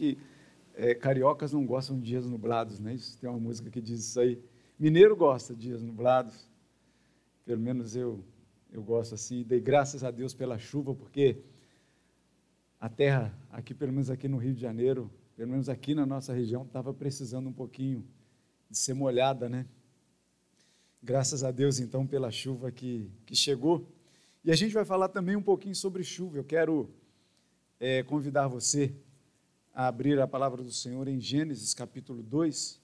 que é, cariocas não gostam de dias nublados, né? Isso tem uma música que diz isso aí. Mineiro gosta de dias nublados, pelo menos eu eu gosto assim. Dei graças a Deus pela chuva, porque a terra aqui, pelo menos aqui no Rio de Janeiro, pelo menos aqui na nossa região, estava precisando um pouquinho de ser molhada, né? Graças a Deus, então, pela chuva que, que chegou. E a gente vai falar também um pouquinho sobre chuva. Eu quero é, convidar você a abrir a palavra do Senhor em Gênesis capítulo 2,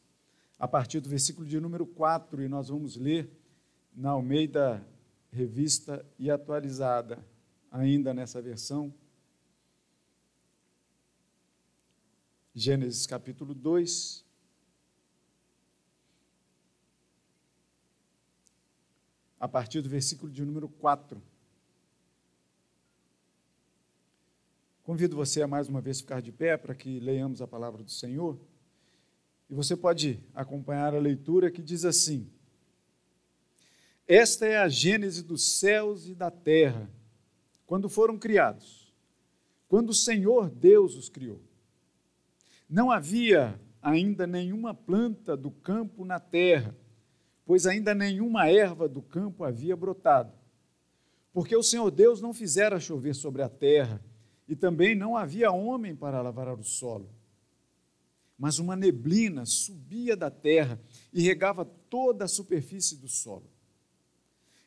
a partir do versículo de número 4, e nós vamos ler na Almeida Revista e atualizada, ainda nessa versão. Gênesis capítulo 2. A partir do versículo de número 4. Convido você a mais uma vez ficar de pé para que leiamos a palavra do Senhor. E você pode acompanhar a leitura que diz assim: Esta é a gênese dos céus e da terra, quando foram criados, quando o Senhor Deus os criou. Não havia ainda nenhuma planta do campo na terra, pois ainda nenhuma erva do campo havia brotado, porque o Senhor Deus não fizera chover sobre a terra e também não havia homem para lavar o solo. Mas uma neblina subia da terra e regava toda a superfície do solo.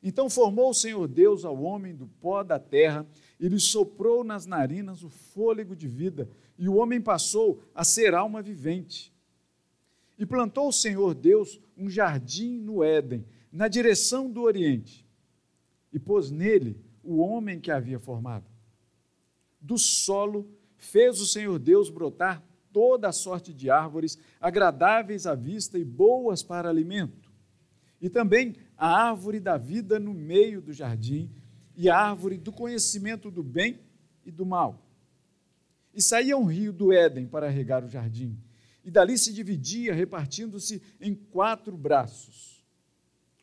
Então formou o Senhor Deus ao homem do pó da terra e lhe soprou nas narinas o fôlego de vida, e o homem passou a ser alma vivente. E plantou o Senhor Deus um jardim no Éden, na direção do Oriente, e pôs nele o homem que havia formado do solo fez o Senhor Deus brotar toda a sorte de árvores, agradáveis à vista e boas para alimento. E também a árvore da vida no meio do jardim, e a árvore do conhecimento do bem e do mal. E saía um rio do Éden para regar o jardim, e dali se dividia, repartindo-se em quatro braços.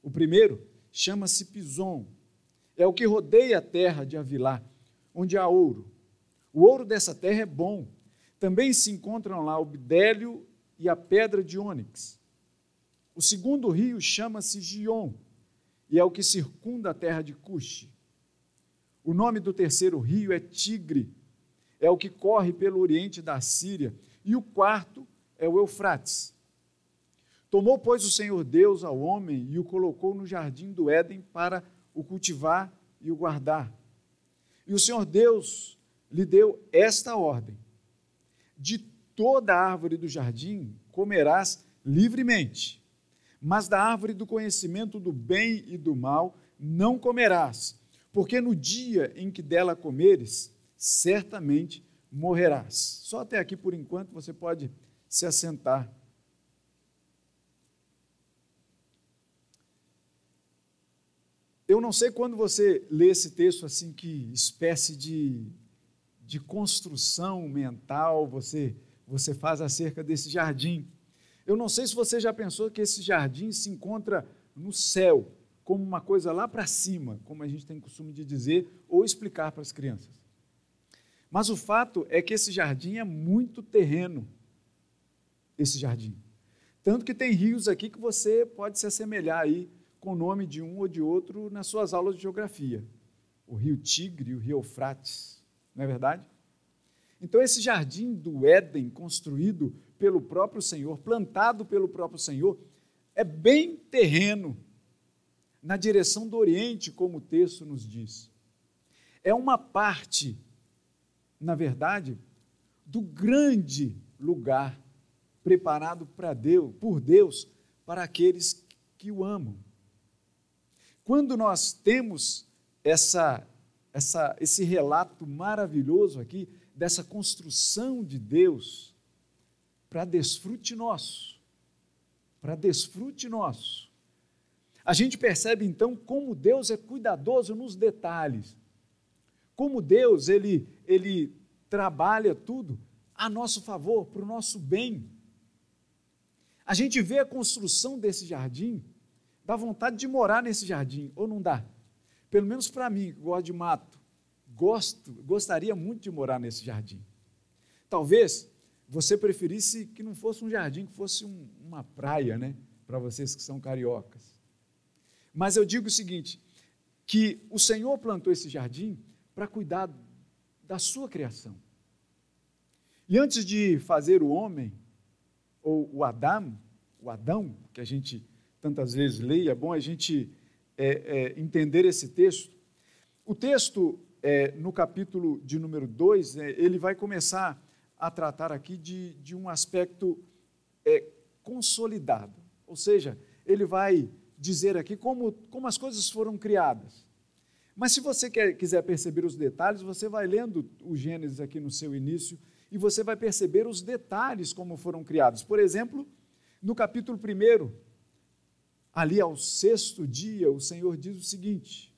O primeiro chama-se Pison, é o que rodeia a terra de Avilá, onde há ouro o ouro dessa terra é bom. Também se encontram lá o bidélio e a pedra de ônix. O segundo rio chama-se Gion e é o que circunda a terra de Cuxi. O nome do terceiro rio é Tigre, é o que corre pelo oriente da Síria. E o quarto é o Eufrates. Tomou, pois, o Senhor Deus ao homem e o colocou no jardim do Éden para o cultivar e o guardar. E o Senhor Deus lhe deu esta ordem: De toda árvore do jardim comerás livremente, mas da árvore do conhecimento do bem e do mal não comerás, porque no dia em que dela comeres, certamente morrerás. Só até aqui por enquanto você pode se assentar. Eu não sei quando você lê esse texto assim, que espécie de de construção mental você, você faz acerca desse jardim. Eu não sei se você já pensou que esse jardim se encontra no céu, como uma coisa lá para cima, como a gente tem costume de dizer ou explicar para as crianças. Mas o fato é que esse jardim é muito terreno, esse jardim. Tanto que tem rios aqui que você pode se assemelhar aí com o nome de um ou de outro nas suas aulas de geografia. O rio Tigre o rio Eufrates não é verdade? Então, esse jardim do Éden, construído pelo próprio Senhor, plantado pelo próprio Senhor, é bem terreno, na direção do Oriente, como o texto nos diz. É uma parte, na verdade, do grande lugar preparado para Deus, por Deus, para aqueles que o amam. Quando nós temos essa essa, esse relato maravilhoso aqui dessa construção de Deus para desfrute nosso. Para desfrute nosso. A gente percebe então como Deus é cuidadoso nos detalhes. Como Deus ele, ele trabalha tudo a nosso favor, para o nosso bem. A gente vê a construção desse jardim, dá vontade de morar nesse jardim, ou não dá? Pelo menos para mim, que gosto de mato, gosto, gostaria muito de morar nesse jardim. Talvez você preferisse que não fosse um jardim, que fosse um, uma praia, né? Para vocês que são cariocas. Mas eu digo o seguinte: que o Senhor plantou esse jardim para cuidar da sua criação. E antes de fazer o homem, ou o Adão, o Adão, que a gente tantas vezes lê, é bom a gente é, é, entender esse texto. O texto, é, no capítulo de número 2, é, ele vai começar a tratar aqui de, de um aspecto é, consolidado. Ou seja, ele vai dizer aqui como, como as coisas foram criadas. Mas se você quer, quiser perceber os detalhes, você vai lendo o Gênesis aqui no seu início e você vai perceber os detalhes como foram criados. Por exemplo, no capítulo 1, ali ao sexto dia, o Senhor diz o seguinte: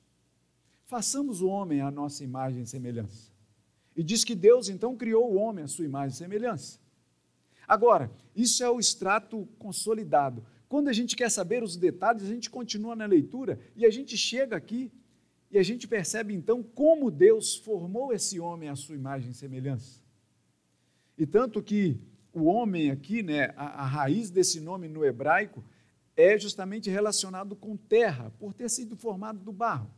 façamos o homem à nossa imagem e semelhança. E diz que Deus então criou o homem à sua imagem e semelhança. Agora, isso é o extrato consolidado. Quando a gente quer saber os detalhes, a gente continua na leitura e a gente chega aqui e a gente percebe então como Deus formou esse homem à sua imagem e semelhança. E tanto que o homem aqui, né, a, a raiz desse nome no hebraico, é justamente relacionado com terra, por ter sido formado do barro.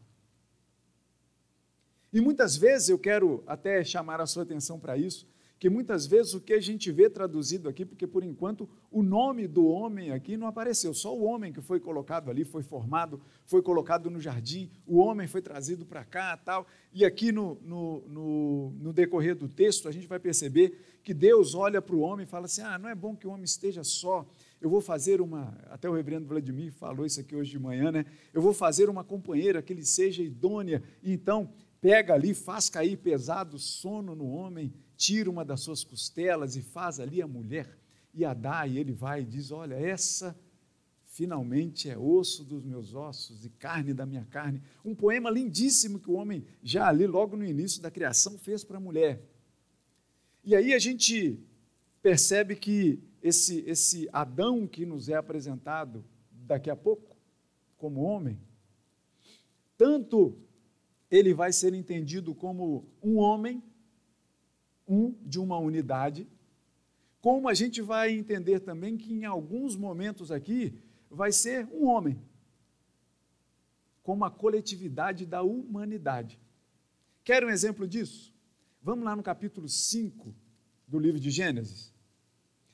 E muitas vezes eu quero até chamar a sua atenção para isso, que muitas vezes o que a gente vê traduzido aqui, porque por enquanto o nome do homem aqui não apareceu, só o homem que foi colocado ali, foi formado, foi colocado no jardim, o homem foi trazido para cá tal. E aqui no, no, no, no, decorrer do texto a gente vai perceber que Deus olha para o homem e fala assim: ah, não é bom que o homem esteja só. Eu vou fazer uma, até o reverendo Vladimir falou isso aqui hoje de manhã, né? Eu vou fazer uma companheira que ele seja idônea. Então, pega ali, faz cair pesado sono no homem, tira uma das suas costelas e faz ali a mulher e a dá, e ele vai e diz: Olha, essa finalmente é osso dos meus ossos e carne da minha carne. Um poema lindíssimo que o homem, já ali, logo no início da criação, fez para a mulher. E aí a gente percebe que esse, esse Adão que nos é apresentado daqui a pouco, como homem, tanto ele vai ser entendido como um homem, um de uma unidade, como a gente vai entender também que em alguns momentos aqui vai ser um homem, como a coletividade da humanidade. Quer um exemplo disso? Vamos lá no capítulo 5 do livro de Gênesis.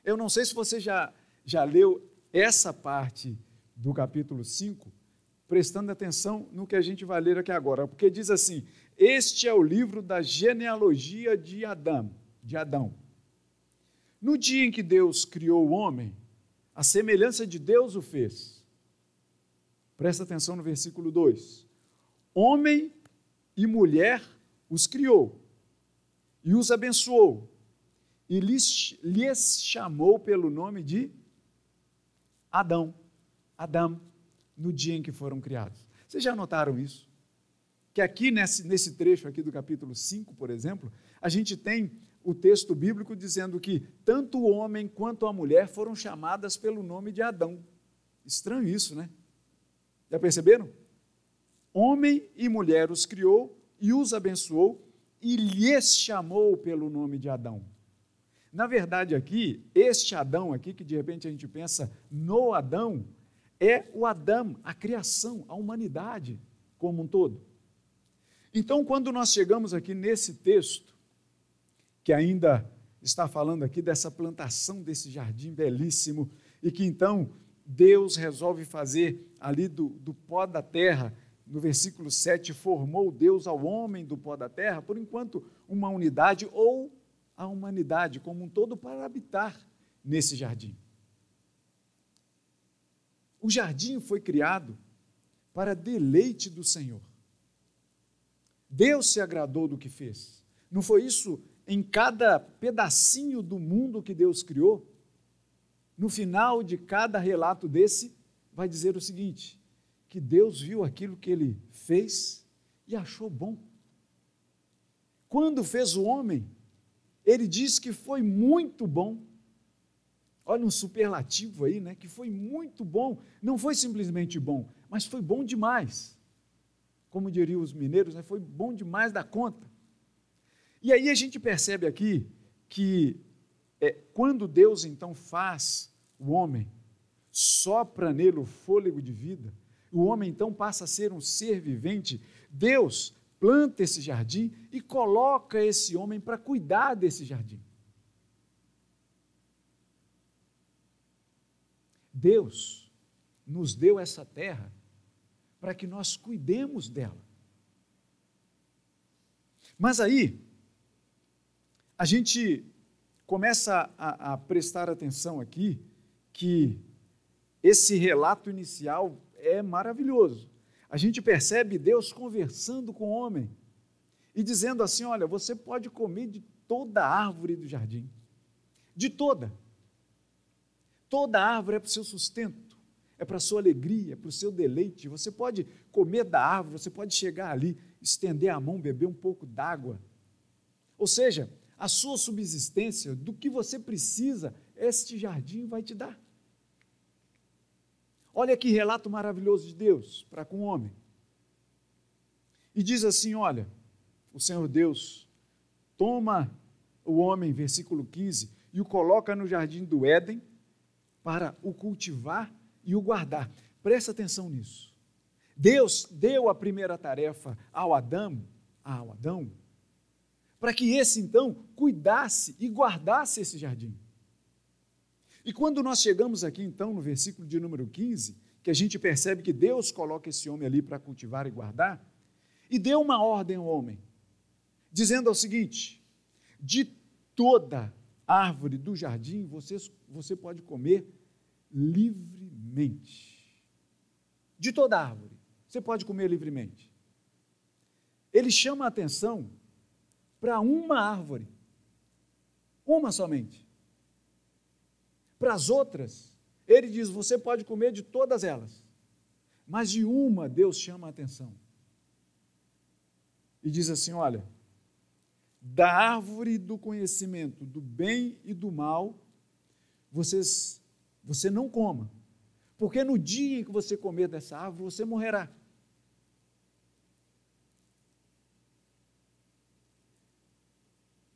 Eu não sei se você já, já leu essa parte do capítulo 5, prestando atenção no que a gente vai ler aqui agora, porque diz assim: Este é o livro da genealogia de Adão, de Adão. No dia em que Deus criou o homem, a semelhança de Deus o fez. Presta atenção no versículo 2. Homem e mulher os criou e os abençoou e lhes, lhes chamou pelo nome de Adão. Adão no dia em que foram criados. Vocês já notaram isso? Que aqui nesse, nesse trecho aqui do capítulo 5, por exemplo, a gente tem o texto bíblico dizendo que tanto o homem quanto a mulher foram chamadas pelo nome de Adão. Estranho isso, né? Já perceberam? Homem e mulher os criou e os abençoou e lhes chamou pelo nome de Adão. Na verdade, aqui, este Adão aqui, que de repente a gente pensa no Adão, é o Adão, a criação, a humanidade como um todo. Então, quando nós chegamos aqui nesse texto, que ainda está falando aqui dessa plantação desse jardim belíssimo, e que então Deus resolve fazer ali do, do pó da terra, no versículo 7, formou Deus ao homem do pó da terra, por enquanto, uma unidade ou a humanidade como um todo para habitar nesse jardim. O jardim foi criado para deleite do Senhor. Deus se agradou do que fez. Não foi isso em cada pedacinho do mundo que Deus criou? No final de cada relato desse, vai dizer o seguinte: que Deus viu aquilo que ele fez e achou bom. Quando fez o homem, ele diz que foi muito bom. Olha um superlativo aí, né? Que foi muito bom. Não foi simplesmente bom, mas foi bom demais. Como diriam os mineiros, né? foi bom demais da conta. E aí a gente percebe aqui que é, quando Deus então faz o homem, sopra nele o fôlego de vida, o homem então passa a ser um ser vivente, Deus planta esse jardim e coloca esse homem para cuidar desse jardim. Deus nos deu essa terra para que nós cuidemos dela. Mas aí, a gente começa a, a prestar atenção aqui que esse relato inicial é maravilhoso. A gente percebe Deus conversando com o homem e dizendo assim: Olha, você pode comer de toda a árvore do jardim, de toda. Toda árvore é para o seu sustento, é para a sua alegria, é para o seu deleite. Você pode comer da árvore, você pode chegar ali, estender a mão, beber um pouco d'água. Ou seja, a sua subsistência, do que você precisa, este jardim vai te dar. Olha que relato maravilhoso de Deus para com o homem. E diz assim: Olha, o Senhor Deus toma o homem, versículo 15, e o coloca no jardim do Éden para o cultivar e o guardar. Presta atenção nisso. Deus deu a primeira tarefa ao Adão, ao Adão, para que esse então cuidasse e guardasse esse jardim. E quando nós chegamos aqui então no versículo de número 15, que a gente percebe que Deus coloca esse homem ali para cultivar e guardar, e deu uma ordem ao homem, dizendo o seguinte: de toda árvore do jardim você, você pode comer livremente. De toda árvore, você pode comer livremente. Ele chama a atenção para uma árvore, uma somente. Para as outras, ele diz: você pode comer de todas elas, mas de uma Deus chama a atenção. E diz assim: olha, da árvore do conhecimento do bem e do mal, vocês você não coma, porque no dia em que você comer dessa árvore, você morrerá.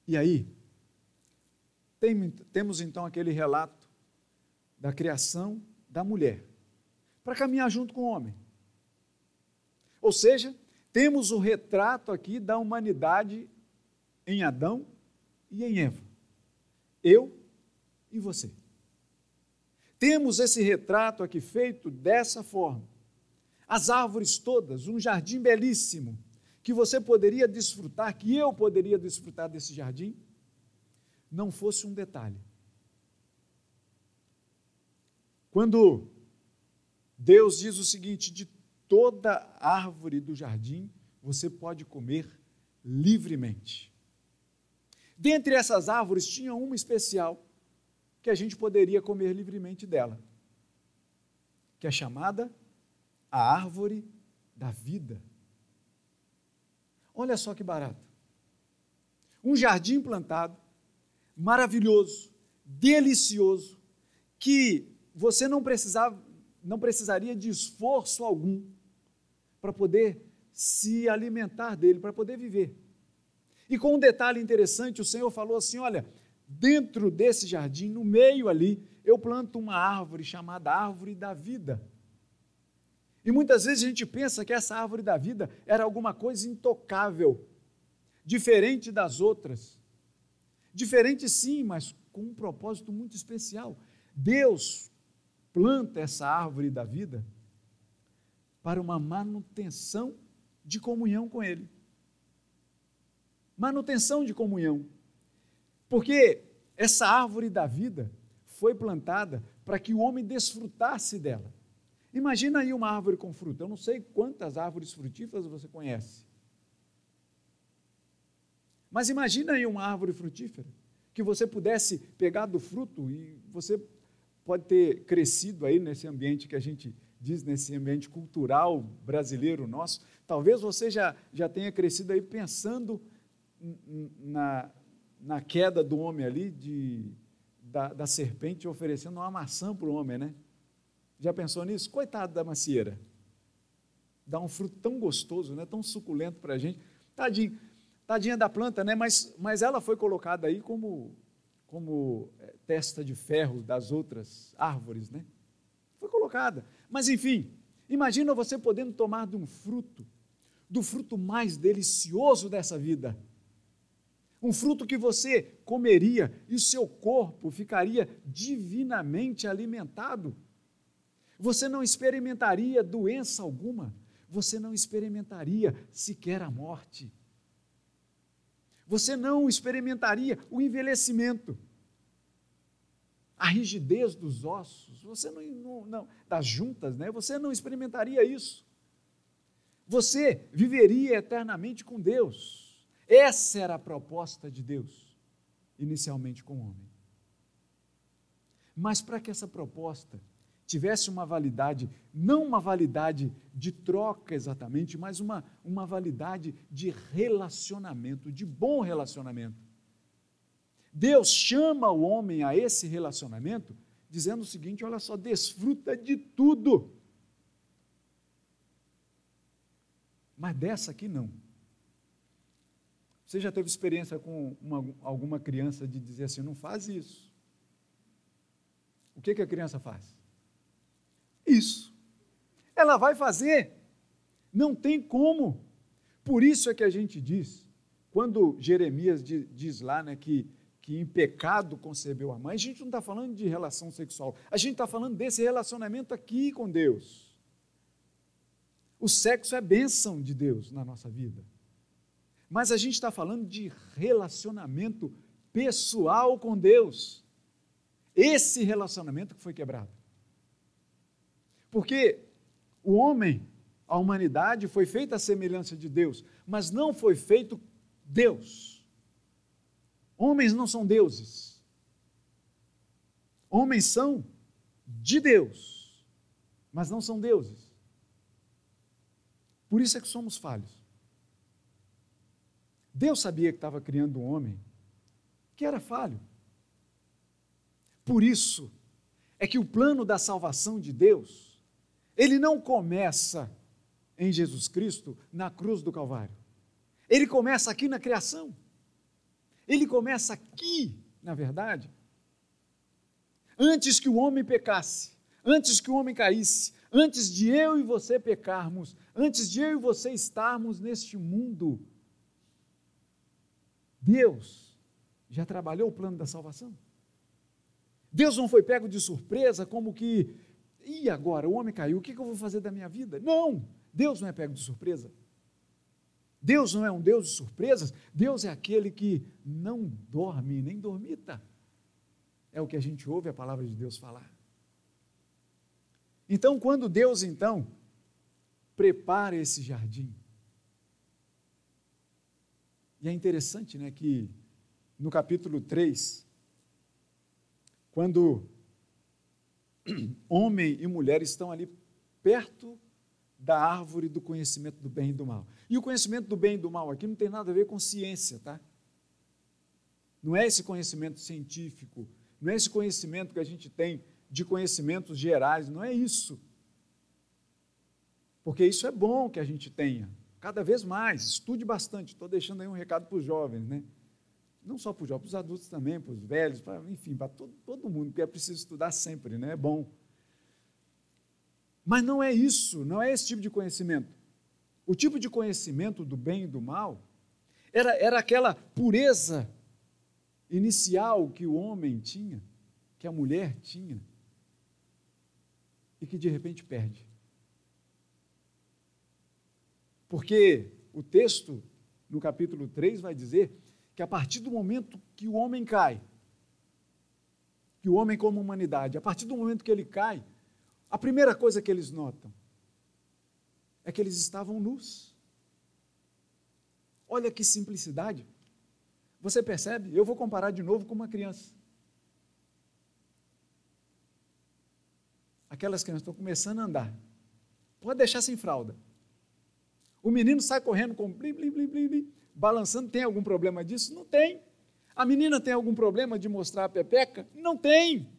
E aí, tem, temos então aquele relato da criação da mulher, para caminhar junto com o homem. Ou seja, temos o retrato aqui da humanidade em Adão e em Eva. Eu e você. Temos esse retrato aqui feito dessa forma. As árvores todas, um jardim belíssimo, que você poderia desfrutar, que eu poderia desfrutar desse jardim, não fosse um detalhe. Quando Deus diz o seguinte: de toda árvore do jardim você pode comer livremente. Dentre essas árvores tinha uma especial, que a gente poderia comer livremente dela, que é chamada a árvore da vida. Olha só que barato. Um jardim plantado, maravilhoso, delicioso, que você não precisava, não precisaria de esforço algum para poder se alimentar dele, para poder viver. E com um detalhe interessante, o Senhor falou assim: olha, dentro desse jardim, no meio ali, eu planto uma árvore chamada árvore da vida. E muitas vezes a gente pensa que essa árvore da vida era alguma coisa intocável, diferente das outras. Diferente sim, mas com um propósito muito especial. Deus planta essa árvore da vida para uma manutenção de comunhão com Ele. Manutenção de comunhão. Porque essa árvore da vida foi plantada para que o homem desfrutasse dela. Imagina aí uma árvore com fruta. Eu não sei quantas árvores frutíferas você conhece. Mas imagina aí uma árvore frutífera que você pudesse pegar do fruto e você pode ter crescido aí nesse ambiente que a gente diz, nesse ambiente cultural brasileiro nosso. Talvez você já, já tenha crescido aí pensando na, na queda do homem ali, de, da, da serpente oferecendo uma maçã para o homem, né? Já pensou nisso? Coitado da macieira. Dá um fruto tão gostoso, né? tão suculento para a gente. Tadinho, tadinha da planta, né? Mas, mas ela foi colocada aí como, como é, testa de ferro das outras árvores, né? Foi colocada. Mas enfim, imagina você podendo tomar de um fruto, do fruto mais delicioso dessa vida. Um fruto que você comeria e o seu corpo ficaria divinamente alimentado. Você não experimentaria doença alguma, você não experimentaria sequer a morte você não experimentaria o envelhecimento, a rigidez dos ossos, você não, não, não, das juntas, né? Você não experimentaria isso. Você viveria eternamente com Deus. Essa era a proposta de Deus, inicialmente com o homem. Mas para que essa proposta tivesse uma validade, não uma validade de troca exatamente, mas uma, uma validade de relacionamento, de bom relacionamento. Deus chama o homem a esse relacionamento dizendo o seguinte: olha só, desfruta de tudo. Mas dessa aqui não. Você já teve experiência com uma, alguma criança de dizer assim: não faz isso? O que, que a criança faz? Isso. Ela vai fazer. Não tem como. Por isso é que a gente diz, quando Jeremias diz lá né, que, que em pecado concebeu a mãe, a gente não está falando de relação sexual, a gente está falando desse relacionamento aqui com Deus. O sexo é bênção de Deus na nossa vida. Mas a gente está falando de relacionamento pessoal com Deus. Esse relacionamento que foi quebrado. Porque o homem, a humanidade, foi feita à semelhança de Deus, mas não foi feito Deus. Homens não são deuses. Homens são de Deus, mas não são deuses. Por isso é que somos falhos. Deus sabia que estava criando um homem que era falho. Por isso é que o plano da salvação de Deus ele não começa em Jesus Cristo na cruz do Calvário. Ele começa aqui na criação. Ele começa aqui, na verdade. Antes que o homem pecasse, antes que o homem caísse, antes de eu e você pecarmos, antes de eu e você estarmos neste mundo, Deus já trabalhou o plano da salvação. Deus não foi pego de surpresa, como que e agora? O homem caiu, o que eu vou fazer da minha vida? Não! Deus não é pego de surpresa. Deus não é um Deus de surpresas, Deus é aquele que não dorme nem dormita. É o que a gente ouve a palavra de Deus falar. Então, quando Deus então prepara esse jardim, e é interessante, né, que no capítulo 3, quando homem e mulher estão ali perto da árvore do conhecimento do bem e do mal. E o conhecimento do bem e do mal aqui não tem nada a ver com ciência, tá? Não é esse conhecimento científico, não é esse conhecimento que a gente tem de conhecimentos gerais, não é isso. Porque isso é bom que a gente tenha, cada vez mais, estude bastante. Estou deixando aí um recado para os jovens, né? Não só para os jovens, para os adultos também, para os velhos, para, enfim, para todo, todo mundo, porque é preciso estudar sempre, né? é bom. Mas não é isso, não é esse tipo de conhecimento. O tipo de conhecimento do bem e do mal era, era aquela pureza inicial que o homem tinha, que a mulher tinha, e que de repente perde. Porque o texto, no capítulo 3, vai dizer que a partir do momento que o homem cai, que o homem como humanidade, a partir do momento que ele cai, a primeira coisa que eles notam é que eles estavam nus. Olha que simplicidade. Você percebe? Eu vou comparar de novo com uma criança. Aquelas crianças estão começando a andar. Pode deixar sem fralda. O menino sai correndo com blim, blim, blim, blim, blim balançando, tem algum problema disso? Não tem. A menina tem algum problema de mostrar a pepeca? Não tem.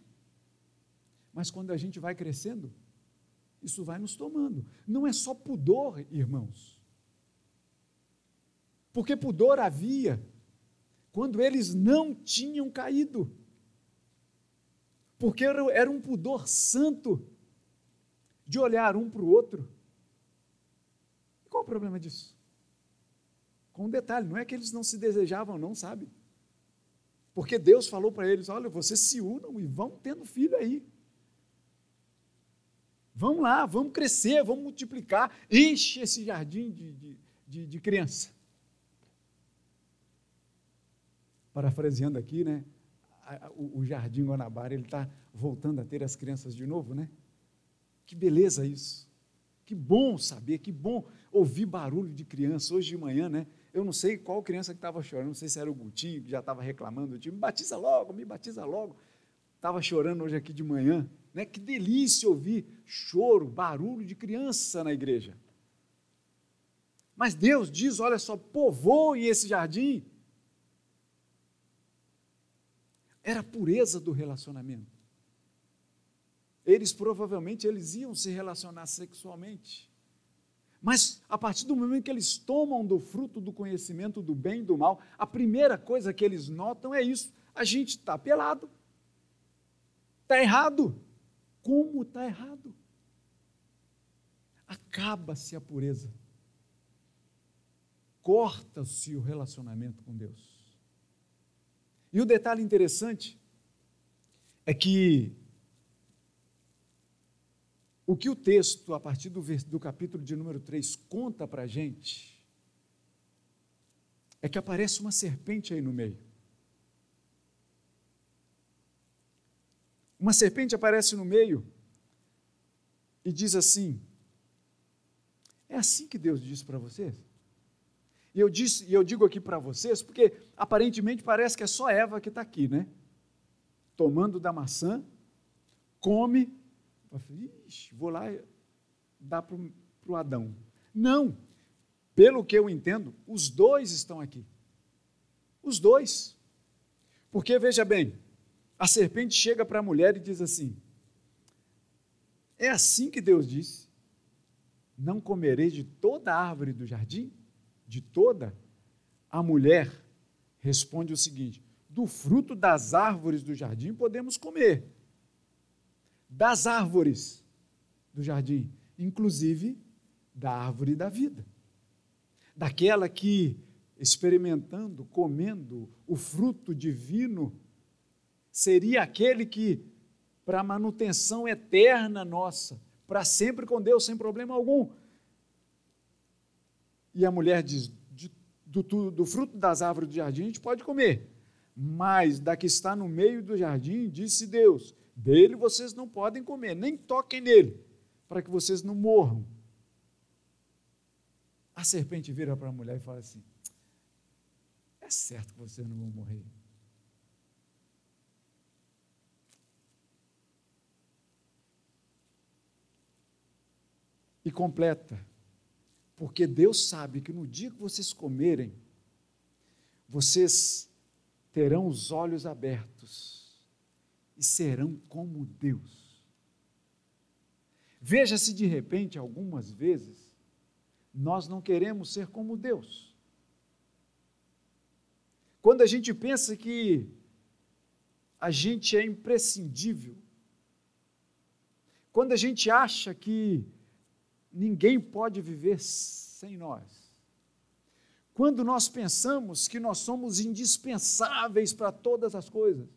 Mas quando a gente vai crescendo, isso vai nos tomando. Não é só pudor, irmãos. Porque pudor havia quando eles não tinham caído. porque era um pudor santo de olhar um para o outro. Qual o problema disso? Com um detalhe, não é que eles não se desejavam, não, sabe? Porque Deus falou para eles: olha, vocês se unam e vão tendo filho aí. Vamos lá, vamos crescer, vamos multiplicar, enche esse jardim de, de, de, de criança. Parafraseando aqui, né? O, o Jardim Guanabara, ele está voltando a ter as crianças de novo, né? Que beleza isso. Que bom saber, que bom ouvir barulho de criança. Hoje de manhã, né? Eu não sei qual criança que estava chorando, não sei se era o Gutinho, que já estava reclamando, me batiza logo, me batiza logo. Estava chorando hoje aqui de manhã. Né? Que delícia ouvir choro, barulho de criança na igreja. Mas Deus diz: olha só, povoe esse jardim. Era a pureza do relacionamento. Eles provavelmente eles iam se relacionar sexualmente. Mas a partir do momento que eles tomam do fruto do conhecimento do bem e do mal, a primeira coisa que eles notam é isso: a gente está pelado. Está errado. Como está errado? Acaba-se a pureza. Corta-se o relacionamento com Deus. E o detalhe interessante é que o que o texto, a partir do, do capítulo de número 3, conta para a gente é que aparece uma serpente aí no meio. Uma serpente aparece no meio e diz assim: É assim que Deus disse para vocês? E eu, disse, e eu digo aqui para vocês, porque aparentemente parece que é só Eva que está aqui, né? Tomando da maçã, come, Ixi, vou lá dar para o Adão. Não, pelo que eu entendo, os dois estão aqui. Os dois. Porque, veja bem, a serpente chega para a mulher e diz assim: É assim que Deus disse: Não comerei de toda a árvore do jardim? De toda? A mulher responde o seguinte: Do fruto das árvores do jardim podemos comer. Das árvores do jardim, inclusive da árvore da vida. Daquela que, experimentando, comendo o fruto divino, seria aquele que, para a manutenção eterna nossa, para sempre com Deus, sem problema algum. E a mulher diz: do, do, fruto das árvores do jardim a gente pode comer, mas da que está no meio do jardim, disse Deus: dele vocês não podem comer, nem toquem nele, para que vocês não morram. A serpente vira para a mulher e fala assim: é certo que vocês não vão morrer. e completa. Porque Deus sabe que no dia que vocês comerem, vocês terão os olhos abertos e serão como Deus. Veja se de repente, algumas vezes, nós não queremos ser como Deus. Quando a gente pensa que a gente é imprescindível, quando a gente acha que ninguém pode viver sem nós. Quando nós pensamos que nós somos indispensáveis para todas as coisas.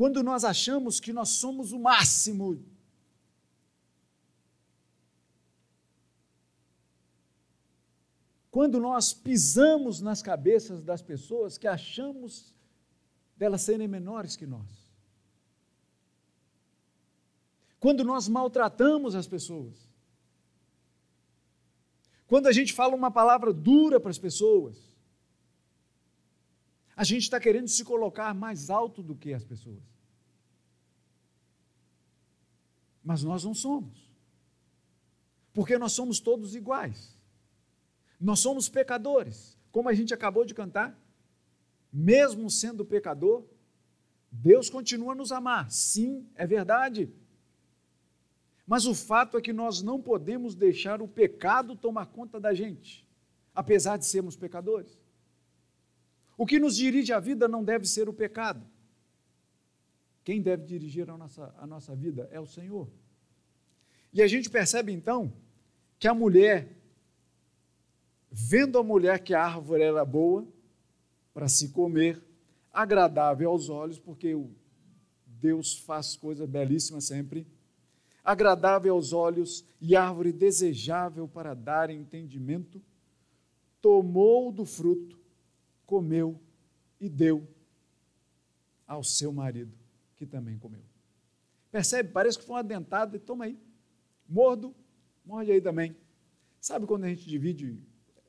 Quando nós achamos que nós somos o máximo. Quando nós pisamos nas cabeças das pessoas que achamos delas serem menores que nós. quando nós maltratamos as pessoas, quando a gente fala uma palavra dura para as pessoas, a gente está querendo se colocar mais alto do que as pessoas. Mas nós não somos, porque nós somos todos iguais. Nós somos pecadores, como a gente acabou de cantar. Mesmo sendo pecador, Deus continua a nos amar. Sim, é verdade. Mas o fato é que nós não podemos deixar o pecado tomar conta da gente, apesar de sermos pecadores. O que nos dirige à vida não deve ser o pecado, Quem deve dirigir a nossa, a nossa vida é o Senhor. E a gente percebe então que a mulher, vendo a mulher que a árvore era boa para se comer, agradável aos olhos, porque Deus faz coisas belíssimas sempre, agradável aos olhos e árvore desejável para dar entendimento, tomou do fruto, comeu e deu ao seu marido, que também comeu. Percebe? Parece que foi uma dentada e toma aí. Mordo, morde aí também. Sabe quando a gente divide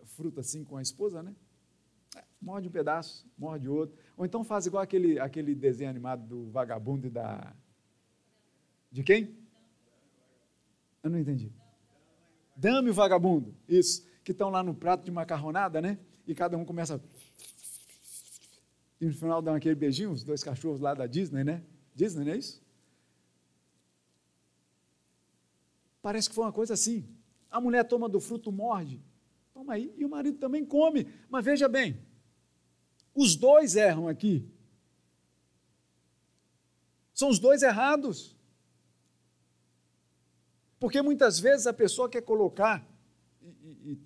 fruta assim com a esposa, né? É, morde um pedaço, morde outro. Ou então faz igual aquele, aquele desenho animado do vagabundo e da. De quem? Eu não entendi. Dame o vagabundo. Isso. Que estão lá no prato de macarronada, né? E cada um começa e no final dão aquele beijinho, os dois cachorros lá da Disney, né? Disney, não é isso? Parece que foi uma coisa assim. A mulher toma do fruto, morde. Toma aí. E o marido também come. Mas veja bem, os dois erram aqui. São os dois errados. Porque muitas vezes a pessoa quer colocar, e, e, e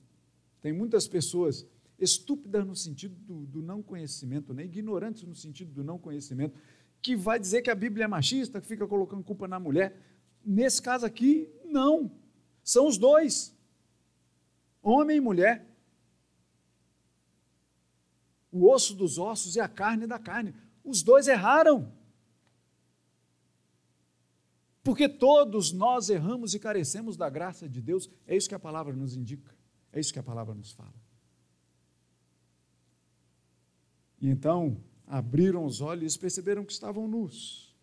tem muitas pessoas estúpidas no sentido do, do, não conhecimento, né? ignorantes no sentido do não conhecimento, que vai dizer que a Bíblia é machista, que fica colocando culpa na mulher. Nesse caso aqui, não. São os dois, homem e mulher. O osso dos ossos e a carne da carne. Os dois erraram. Porque todos nós erramos e carecemos da graça de Deus. É isso que a palavra nos indica. É isso que a palavra nos fala. E então abriram os olhos e perceberam que estavam nus.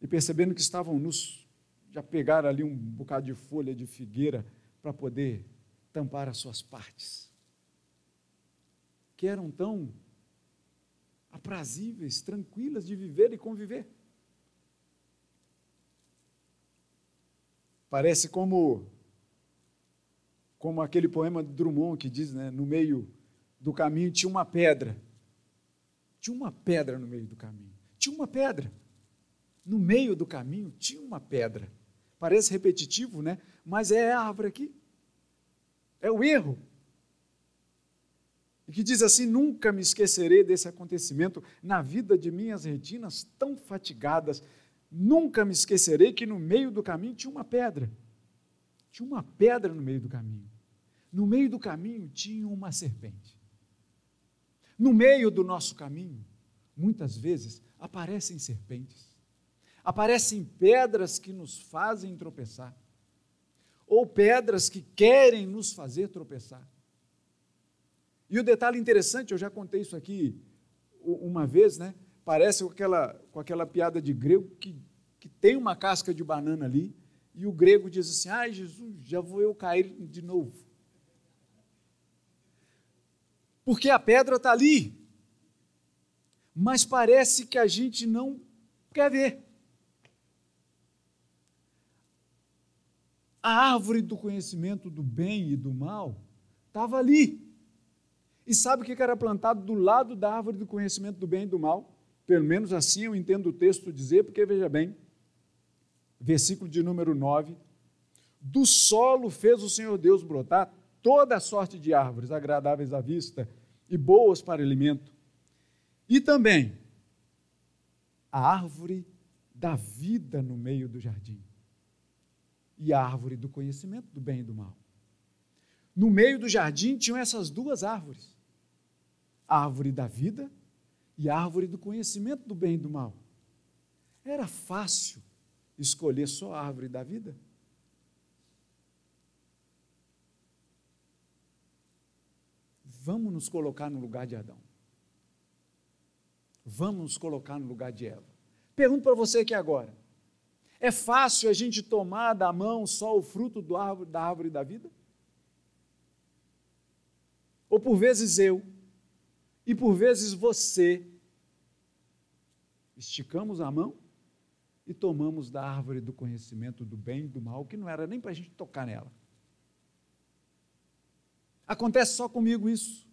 E percebendo que estavam nus, já pegaram ali um bocado de folha de figueira para poder tampar as suas partes. Que eram tão aprazíveis, tranquilas de viver e conviver. Parece como como aquele poema de Drummond que diz, né, no meio do caminho tinha uma pedra. Tinha uma pedra no meio do caminho. Tinha uma pedra. No meio do caminho tinha uma pedra. Parece repetitivo, né? Mas é a árvore aqui. É o erro. E que diz assim: Nunca me esquecerei desse acontecimento na vida de minhas retinas tão fatigadas. Nunca me esquecerei que no meio do caminho tinha uma pedra. Tinha uma pedra no meio do caminho. No meio do caminho tinha uma serpente. No meio do nosso caminho, muitas vezes, aparecem serpentes, aparecem pedras que nos fazem tropeçar, ou pedras que querem nos fazer tropeçar. E o detalhe interessante, eu já contei isso aqui uma vez, né? Parece com aquela, com aquela piada de grego que, que tem uma casca de banana ali, e o grego diz assim: ai, Jesus, já vou eu cair de novo porque a pedra está ali. Mas parece que a gente não quer ver. A árvore do conhecimento do bem e do mal estava ali. E sabe o que era plantado do lado da árvore do conhecimento do bem e do mal? Pelo menos assim eu entendo o texto dizer, porque veja bem, versículo de número 9: Do solo fez o Senhor Deus brotar toda sorte de árvores agradáveis à vista e boas para alimento. E também a árvore da vida no meio do jardim e a árvore do conhecimento do bem e do mal. No meio do jardim tinham essas duas árvores: a árvore da vida e a árvore do conhecimento do bem e do mal. Era fácil escolher só a árvore da vida? Vamos nos colocar no lugar de Adão. Vamos nos colocar no lugar de Eva. Pergunto para você aqui agora: é fácil a gente tomar da mão só o fruto árvore, da árvore da vida? Ou por vezes eu, e por vezes você, esticamos a mão e tomamos da árvore do conhecimento do bem e do mal, que não era nem para a gente tocar nela. Acontece só comigo isso?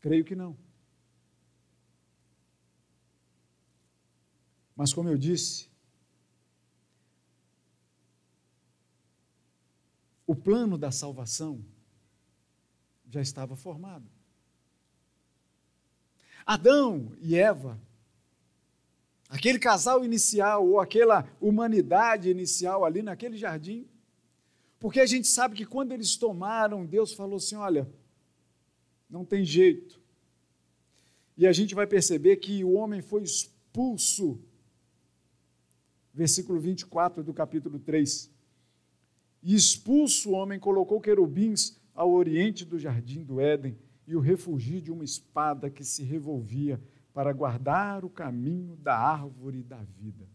Creio que não. Mas, como eu disse, o plano da salvação já estava formado. Adão e Eva, aquele casal inicial ou aquela humanidade inicial ali naquele jardim, porque a gente sabe que quando eles tomaram, Deus falou assim: olha, não tem jeito. E a gente vai perceber que o homem foi expulso. Versículo 24 do capítulo 3. E expulso o homem, colocou querubins ao oriente do jardim do Éden e o refugiu de uma espada que se revolvia para guardar o caminho da árvore da vida.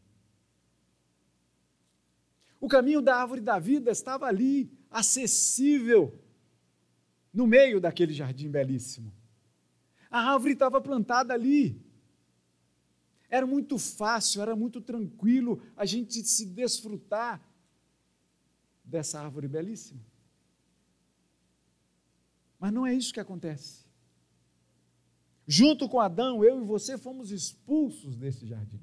O caminho da árvore da vida estava ali, acessível, no meio daquele jardim belíssimo. A árvore estava plantada ali. Era muito fácil, era muito tranquilo a gente se desfrutar dessa árvore belíssima. Mas não é isso que acontece. Junto com Adão, eu e você fomos expulsos desse jardim.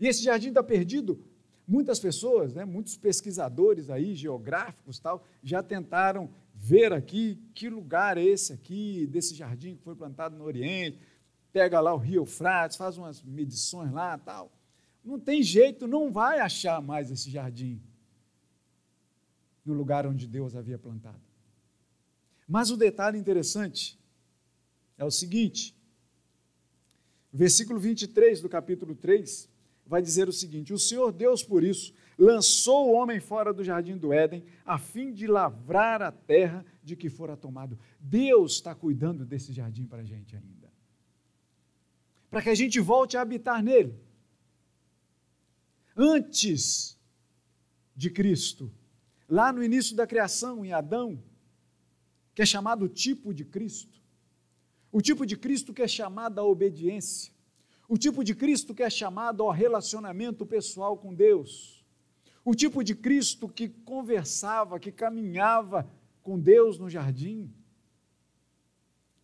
E esse jardim está perdido. Muitas pessoas, né, muitos pesquisadores aí, geográficos tal, já tentaram ver aqui que lugar é esse aqui, desse jardim que foi plantado no Oriente, pega lá o Rio Frates, faz umas medições lá tal. Não tem jeito, não vai achar mais esse jardim no lugar onde Deus havia plantado. Mas o detalhe interessante é o seguinte: versículo 23 do capítulo 3 vai dizer o seguinte: O Senhor Deus, por isso, lançou o homem fora do jardim do Éden, a fim de lavrar a terra de que fora tomado. Deus está cuidando desse jardim para a gente ainda. Para que a gente volte a habitar nele. Antes de Cristo, lá no início da criação, em Adão, que é chamado tipo de Cristo, o tipo de Cristo que é chamado à obediência, o tipo de Cristo que é chamado ao relacionamento pessoal com Deus, o tipo de Cristo que conversava, que caminhava com Deus no jardim,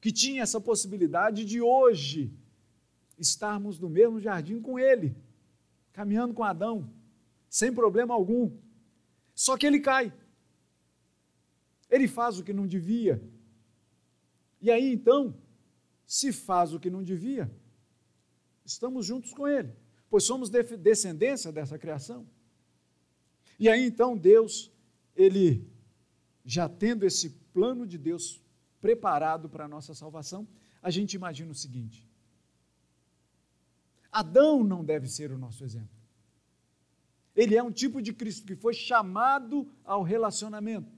que tinha essa possibilidade de hoje estarmos no mesmo jardim com Ele, caminhando com Adão, sem problema algum. Só que ele cai. Ele faz o que não devia. E aí então, se faz o que não devia, estamos juntos com ele, pois somos descendência dessa criação. E aí então Deus, ele já tendo esse plano de Deus preparado para a nossa salvação, a gente imagina o seguinte: Adão não deve ser o nosso exemplo. Ele é um tipo de Cristo que foi chamado ao relacionamento.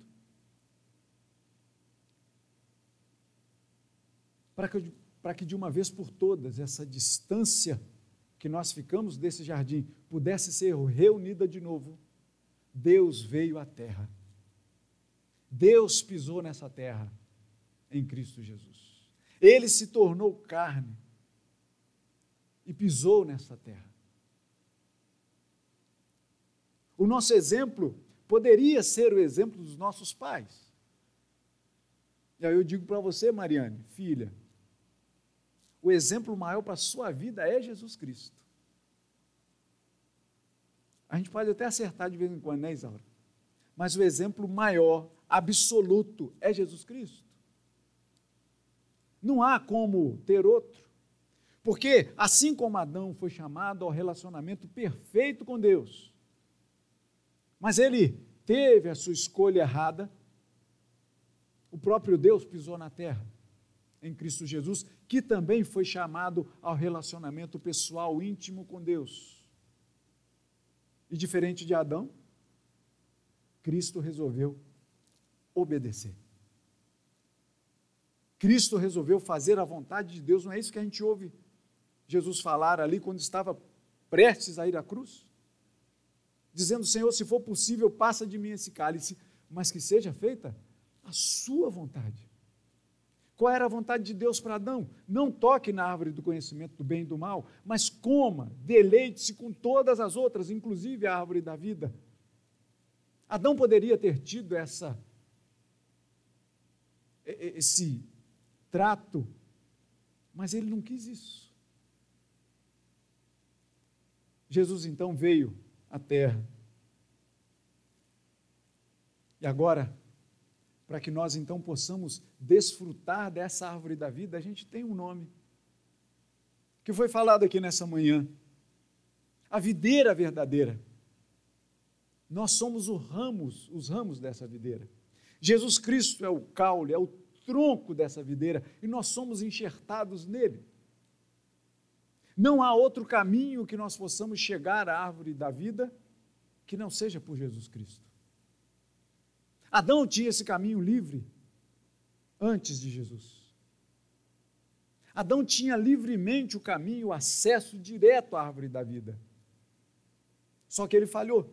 Para que, para que de uma vez por todas essa distância que nós ficamos desse jardim pudesse ser reunida de novo, Deus veio à terra. Deus pisou nessa terra em Cristo Jesus. Ele se tornou carne e pisou nessa terra. O nosso exemplo poderia ser o exemplo dos nossos pais. E aí eu digo para você, Mariane, filha, o exemplo maior para a sua vida é Jesus Cristo. A gente pode até acertar de vez em quando, né, Isaura? Mas o exemplo maior, absoluto, é Jesus Cristo. Não há como ter outro. Porque, assim como Adão foi chamado ao relacionamento perfeito com Deus, mas ele teve a sua escolha errada. O próprio Deus pisou na terra em Cristo Jesus, que também foi chamado ao relacionamento pessoal íntimo com Deus. E diferente de Adão, Cristo resolveu obedecer. Cristo resolveu fazer a vontade de Deus, não é isso que a gente ouve Jesus falar ali quando estava prestes a ir à cruz? dizendo: Senhor, se for possível, passa de mim esse cálice, mas que seja feita a sua vontade. Qual era a vontade de Deus para Adão? Não toque na árvore do conhecimento do bem e do mal, mas coma, deleite-se com todas as outras, inclusive a árvore da vida. Adão poderia ter tido essa esse trato, mas ele não quis isso. Jesus então veio à terra. E agora, para que nós então possamos desfrutar dessa árvore da vida, a gente tem um nome que foi falado aqui nessa manhã. A videira verdadeira. Nós somos os ramos, os ramos dessa videira. Jesus Cristo é o caule, é o tronco dessa videira e nós somos enxertados nele. Não há outro caminho que nós possamos chegar à árvore da vida que não seja por Jesus Cristo. Adão tinha esse caminho livre antes de Jesus. Adão tinha livremente o caminho, o acesso direto à árvore da vida. Só que ele falhou.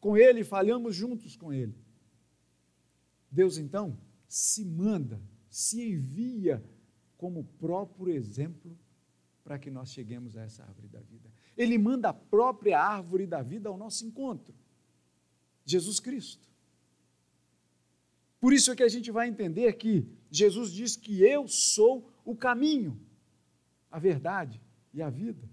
Com ele, falhamos juntos com ele. Deus então se manda, se envia como próprio exemplo para que nós cheguemos a essa árvore da vida. Ele manda a própria árvore da vida ao nosso encontro. Jesus Cristo. Por isso é que a gente vai entender que Jesus diz que eu sou o caminho, a verdade e a vida.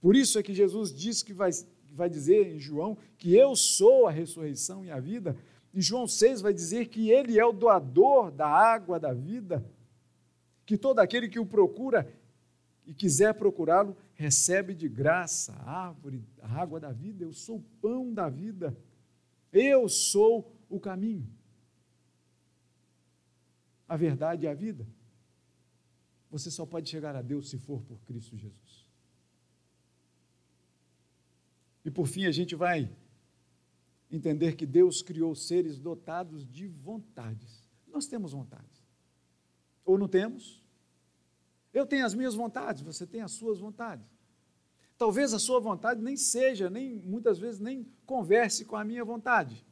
Por isso é que Jesus diz que vai, vai dizer em João que eu sou a ressurreição e a vida. Em João 6 vai dizer que ele é o doador da água da vida, que todo aquele que o procura e quiser procurá-lo recebe de graça a árvore, a água da vida. Eu sou o pão da vida. Eu sou o caminho a verdade e a vida. Você só pode chegar a Deus se for por Cristo Jesus. E por fim, a gente vai entender que Deus criou seres dotados de vontades. Nós temos vontades. Ou não temos? Eu tenho as minhas vontades, você tem as suas vontades. Talvez a sua vontade nem seja, nem muitas vezes nem converse com a minha vontade.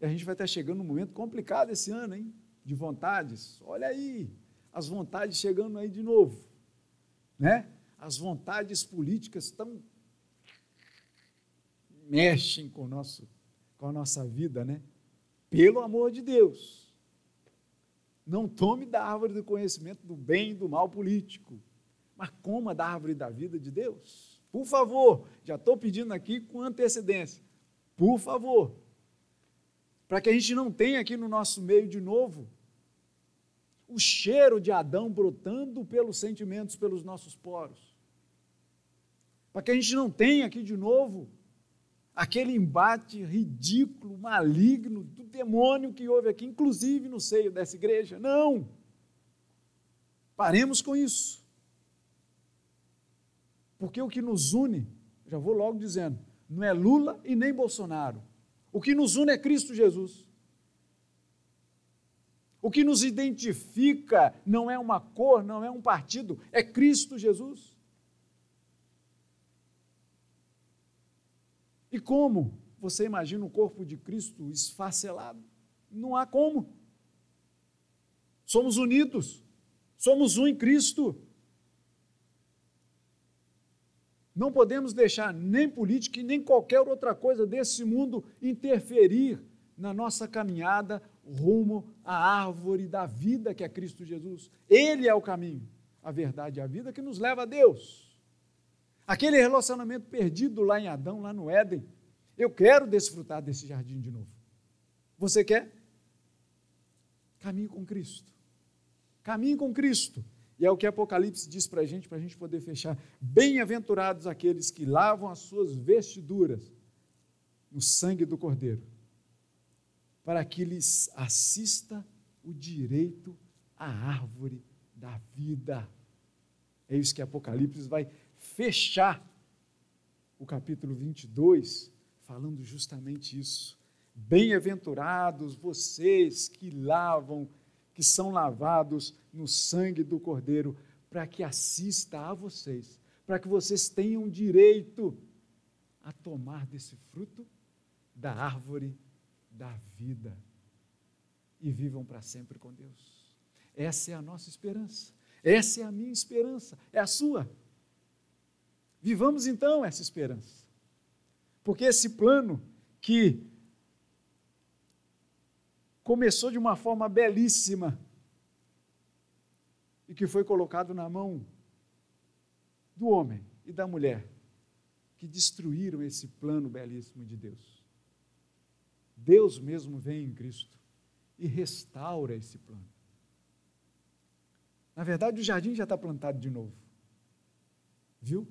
E a gente vai estar chegando num momento complicado esse ano, hein? De vontades. Olha aí, as vontades chegando aí de novo. Né? As vontades políticas estão mexem com, nosso, com a nossa vida, né? Pelo amor de Deus. Não tome da árvore do conhecimento do bem e do mal político, mas coma da árvore da vida de Deus. Por favor, já estou pedindo aqui com antecedência. Por favor, para que a gente não tenha aqui no nosso meio de novo o cheiro de Adão brotando pelos sentimentos, pelos nossos poros. Para que a gente não tenha aqui de novo aquele embate ridículo, maligno do demônio que houve aqui, inclusive no seio dessa igreja. Não! Paremos com isso. Porque o que nos une, já vou logo dizendo, não é Lula e nem Bolsonaro o que nos une é Cristo Jesus. O que nos identifica não é uma cor, não é um partido, é Cristo Jesus. E como você imagina o corpo de Cristo esfacelado? Não há como. Somos unidos, somos um em Cristo. Não podemos deixar nem política e nem qualquer outra coisa desse mundo interferir na nossa caminhada rumo à árvore da vida que é Cristo Jesus. Ele é o caminho, a verdade e a vida que nos leva a Deus. Aquele relacionamento perdido lá em Adão, lá no Éden, eu quero desfrutar desse jardim de novo. Você quer? Caminhe com Cristo. Caminhe com Cristo. E é o que Apocalipse diz para a gente, para a gente poder fechar. Bem-aventurados aqueles que lavam as suas vestiduras no sangue do Cordeiro, para que lhes assista o direito à árvore da vida. É isso que Apocalipse vai fechar o capítulo 22, falando justamente isso. Bem-aventurados vocês que lavam que são lavados no sangue do Cordeiro, para que assista a vocês, para que vocês tenham direito a tomar desse fruto da árvore da vida e vivam para sempre com Deus. Essa é a nossa esperança. Essa é a minha esperança, é a sua. Vivamos então essa esperança. Porque esse plano que começou de uma forma belíssima e que foi colocado na mão do homem e da mulher que destruíram esse plano belíssimo de Deus. Deus mesmo vem em Cristo e restaura esse plano. Na verdade, o jardim já está plantado de novo. Viu?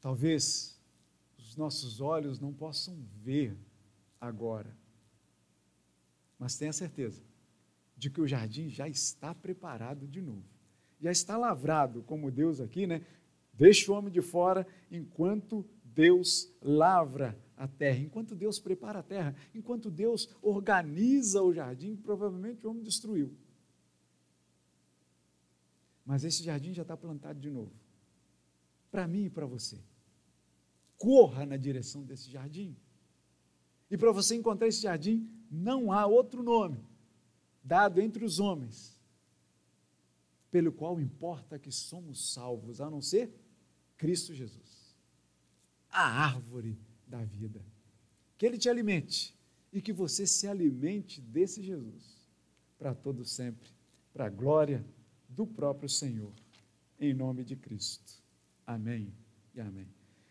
Talvez os nossos olhos não possam ver agora, mas tenha certeza de que o jardim já está preparado de novo. Já está lavrado, como Deus aqui, né? Deixa o homem de fora enquanto Deus lavra a terra, enquanto Deus prepara a terra, enquanto Deus organiza o jardim, provavelmente o homem destruiu. Mas esse jardim já está plantado de novo. Para mim e para você. Corra na direção desse jardim. E para você encontrar esse jardim, não há outro nome dado entre os homens, pelo qual importa que somos salvos, a não ser Cristo Jesus, a árvore da vida. Que Ele te alimente e que você se alimente desse Jesus para todo sempre, para a glória do próprio Senhor, em nome de Cristo. Amém e amém.